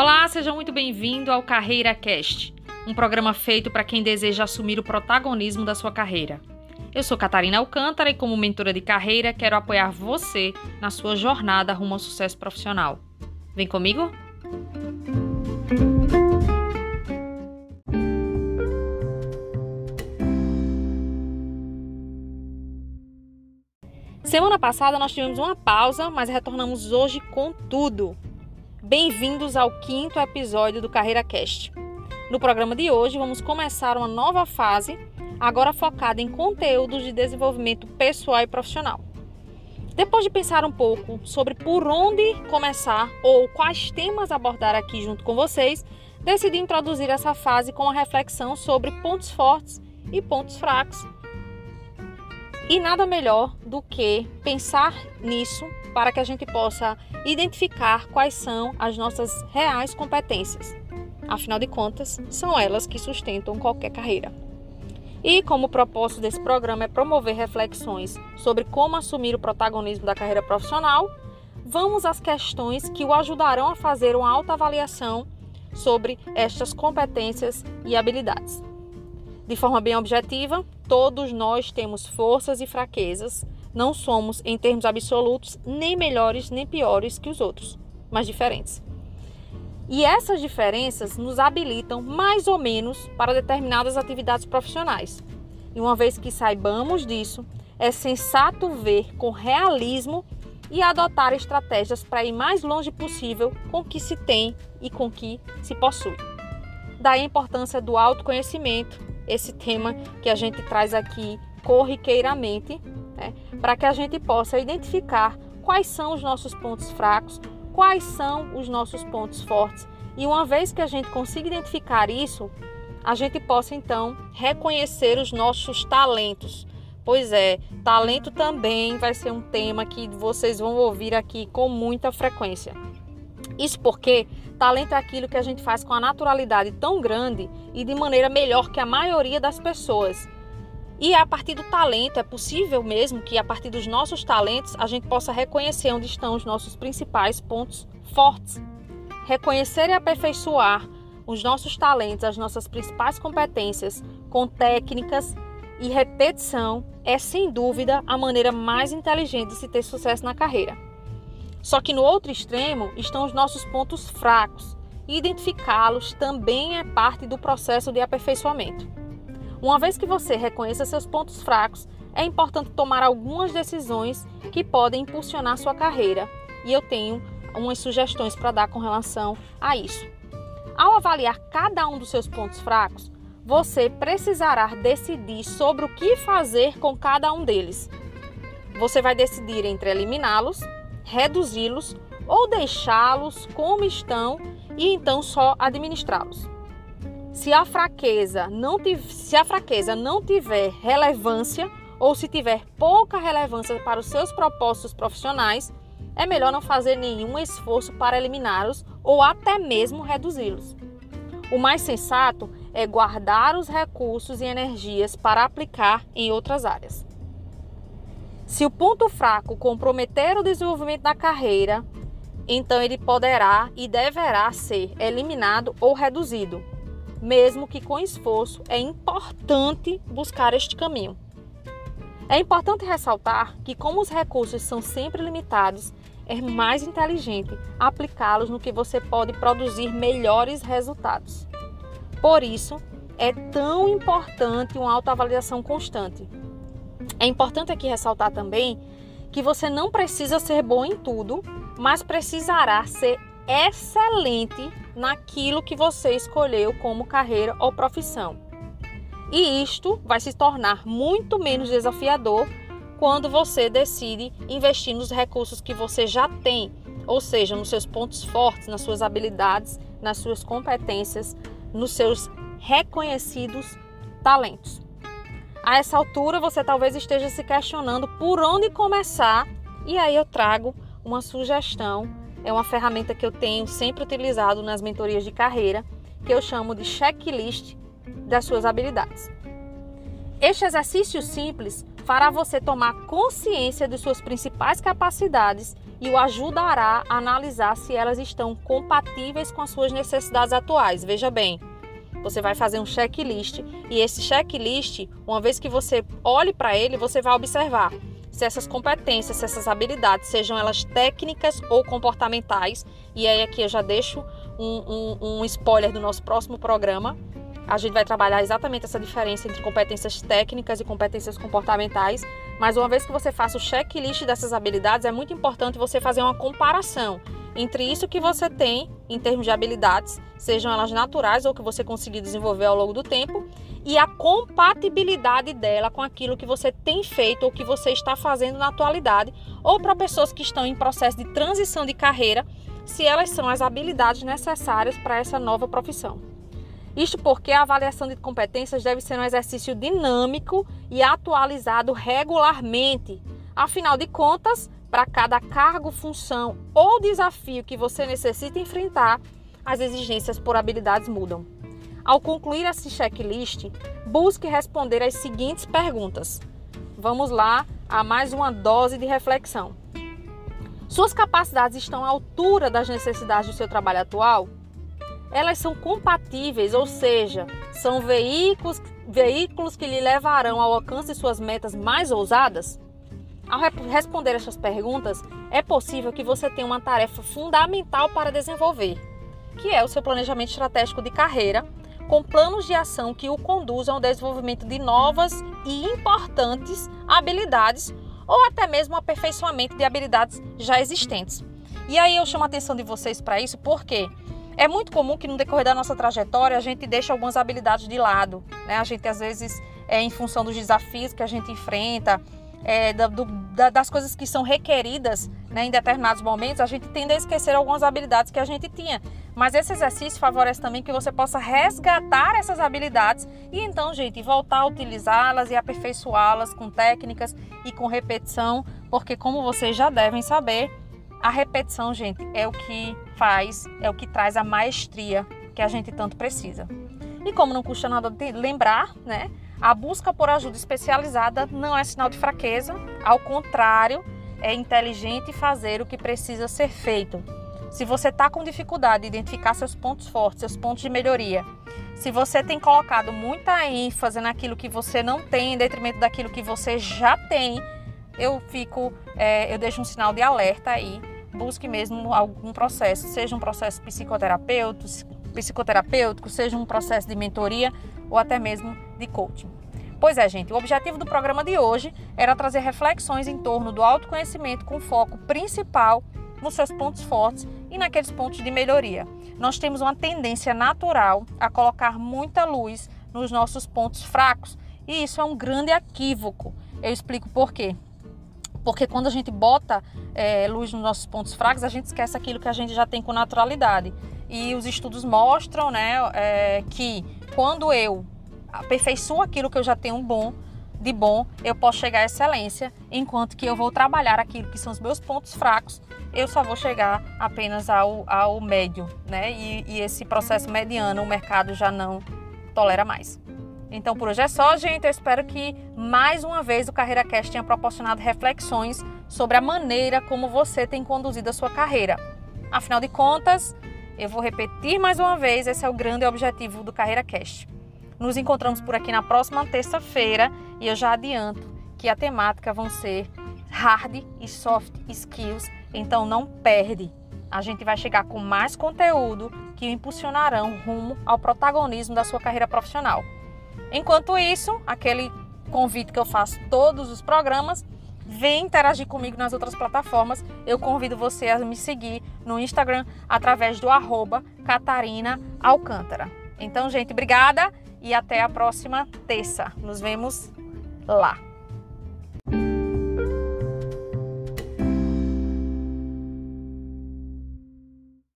Olá, seja muito bem-vindo ao Carreira Cast, um programa feito para quem deseja assumir o protagonismo da sua carreira. Eu sou Catarina Alcântara e, como mentora de carreira, quero apoiar você na sua jornada rumo ao sucesso profissional. Vem comigo? Semana passada nós tivemos uma pausa, mas retornamos hoje com tudo. Bem-vindos ao quinto episódio do Carreira Cast. No programa de hoje vamos começar uma nova fase, agora focada em conteúdos de desenvolvimento pessoal e profissional. Depois de pensar um pouco sobre por onde começar ou quais temas abordar aqui junto com vocês, decidi introduzir essa fase com uma reflexão sobre pontos fortes e pontos fracos e nada melhor do que pensar nisso para que a gente possa identificar quais são as nossas reais competências. Afinal de contas, são elas que sustentam qualquer carreira. E como o propósito desse programa é promover reflexões sobre como assumir o protagonismo da carreira profissional, vamos às questões que o ajudarão a fazer uma autoavaliação sobre estas competências e habilidades. De forma bem objetiva, todos nós temos forças e fraquezas. Não somos, em termos absolutos, nem melhores nem piores que os outros, mas diferentes. E essas diferenças nos habilitam mais ou menos para determinadas atividades profissionais. E uma vez que saibamos disso, é sensato ver com realismo e adotar estratégias para ir mais longe possível com o que se tem e com o que se possui. Daí a importância do autoconhecimento, esse tema que a gente traz aqui corriqueiramente, né, para que a gente possa identificar quais são os nossos pontos fracos, quais são os nossos pontos fortes. E uma vez que a gente consiga identificar isso, a gente possa então reconhecer os nossos talentos. Pois é, talento também vai ser um tema que vocês vão ouvir aqui com muita frequência. Isso porque talento é aquilo que a gente faz com a naturalidade tão grande e de maneira melhor que a maioria das pessoas. E a partir do talento, é possível mesmo que a partir dos nossos talentos a gente possa reconhecer onde estão os nossos principais pontos fortes. Reconhecer e aperfeiçoar os nossos talentos, as nossas principais competências com técnicas e repetição é sem dúvida a maneira mais inteligente de se ter sucesso na carreira. Só que no outro extremo estão os nossos pontos fracos, identificá-los também é parte do processo de aperfeiçoamento. Uma vez que você reconheça seus pontos fracos, é importante tomar algumas decisões que podem impulsionar sua carreira, e eu tenho umas sugestões para dar com relação a isso. Ao avaliar cada um dos seus pontos fracos, você precisará decidir sobre o que fazer com cada um deles. Você vai decidir entre eliminá-los reduzi-los ou deixá-los como estão e então só administrá-los. Se a fraqueza não se a fraqueza não tiver relevância ou se tiver pouca relevância para os seus propósitos profissionais, é melhor não fazer nenhum esforço para eliminá-los ou até mesmo reduzi-los. O mais sensato é guardar os recursos e energias para aplicar em outras áreas. Se o ponto fraco comprometer o desenvolvimento da carreira, então ele poderá e deverá ser eliminado ou reduzido. Mesmo que com esforço, é importante buscar este caminho. É importante ressaltar que, como os recursos são sempre limitados, é mais inteligente aplicá-los no que você pode produzir melhores resultados. Por isso, é tão importante uma autoavaliação constante. É importante aqui ressaltar também que você não precisa ser bom em tudo, mas precisará ser excelente naquilo que você escolheu como carreira ou profissão. E isto vai se tornar muito menos desafiador quando você decide investir nos recursos que você já tem, ou seja, nos seus pontos fortes, nas suas habilidades, nas suas competências, nos seus reconhecidos talentos. A essa altura você talvez esteja se questionando por onde começar, e aí eu trago uma sugestão. É uma ferramenta que eu tenho sempre utilizado nas mentorias de carreira, que eu chamo de checklist das suas habilidades. Este exercício simples fará você tomar consciência de suas principais capacidades e o ajudará a analisar se elas estão compatíveis com as suas necessidades atuais. Veja bem, você vai fazer um checklist e esse checklist, uma vez que você olhe para ele, você vai observar se essas competências, se essas habilidades, sejam elas técnicas ou comportamentais. E aí aqui eu já deixo um, um, um spoiler do nosso próximo programa. A gente vai trabalhar exatamente essa diferença entre competências técnicas e competências comportamentais. Mas uma vez que você faça o checklist dessas habilidades, é muito importante você fazer uma comparação entre isso que você tem em termos de habilidades, sejam elas naturais ou que você conseguir desenvolver ao longo do tempo, e a compatibilidade dela com aquilo que você tem feito ou que você está fazendo na atualidade, ou para pessoas que estão em processo de transição de carreira, se elas são as habilidades necessárias para essa nova profissão. Isto porque a avaliação de competências deve ser um exercício dinâmico e atualizado regularmente. Afinal de contas, para cada cargo, função ou desafio que você necessita enfrentar, as exigências por habilidades mudam. Ao concluir esse checklist, busque responder as seguintes perguntas. Vamos lá a mais uma dose de reflexão. Suas capacidades estão à altura das necessidades do seu trabalho atual? Elas são compatíveis, ou seja, são veículos, veículos que lhe levarão ao alcance de suas metas mais ousadas? Ao responder essas perguntas, é possível que você tenha uma tarefa fundamental para desenvolver, que é o seu planejamento estratégico de carreira, com planos de ação que o conduzam ao desenvolvimento de novas e importantes habilidades ou até mesmo aperfeiçoamento de habilidades já existentes. E aí eu chamo a atenção de vocês para isso porque é muito comum que no decorrer da nossa trajetória a gente deixe algumas habilidades de lado. Né? A gente às vezes, é, em função dos desafios que a gente enfrenta, é, da, do, da, das coisas que são requeridas né, em determinados momentos, a gente tende a esquecer algumas habilidades que a gente tinha. Mas esse exercício favorece também que você possa resgatar essas habilidades e então, gente, voltar a utilizá-las e aperfeiçoá-las com técnicas e com repetição, porque como vocês já devem saber, a repetição, gente, é o que faz, é o que traz a maestria que a gente tanto precisa. E como não custa nada lembrar, né? A busca por ajuda especializada não é sinal de fraqueza, ao contrário, é inteligente fazer o que precisa ser feito. Se você está com dificuldade de identificar seus pontos fortes, seus pontos de melhoria, se você tem colocado muita ênfase naquilo que você não tem, em detrimento daquilo que você já tem, eu fico, é, eu deixo um sinal de alerta aí. Busque mesmo algum processo, seja um processo psicoterapêutico, psicoterapêutico, seja um processo de mentoria ou até mesmo de coaching. Pois é, gente, o objetivo do programa de hoje era trazer reflexões em torno do autoconhecimento com foco principal nos seus pontos fortes e naqueles pontos de melhoria. Nós temos uma tendência natural a colocar muita luz nos nossos pontos fracos e isso é um grande equívoco. Eu explico por quê. Porque quando a gente bota é, luz nos nossos pontos fracos, a gente esquece aquilo que a gente já tem com naturalidade. E os estudos mostram né, é, que quando eu aperfeiçoo aquilo que eu já tenho bom, de bom, eu posso chegar à excelência, enquanto que eu vou trabalhar aquilo que são os meus pontos fracos, eu só vou chegar apenas ao, ao médio, né? E, e esse processo mediano o mercado já não tolera mais. Então por hoje é só, gente. Eu espero que mais uma vez o Carreira Cast tenha proporcionado reflexões sobre a maneira como você tem conduzido a sua carreira. Afinal de contas, eu vou repetir mais uma vez, esse é o grande objetivo do Carreira Cast. Nos encontramos por aqui na próxima terça-feira e eu já adianto que a temática vão ser hard e soft skills, então não perde. A gente vai chegar com mais conteúdo que o impulsionarão rumo ao protagonismo da sua carreira profissional. Enquanto isso, aquele convite que eu faço todos os programas, vem interagir comigo nas outras plataformas. Eu convido você a me seguir no Instagram através do arroba Catarina Alcântara. Então, gente, obrigada e até a próxima terça. Nos vemos lá.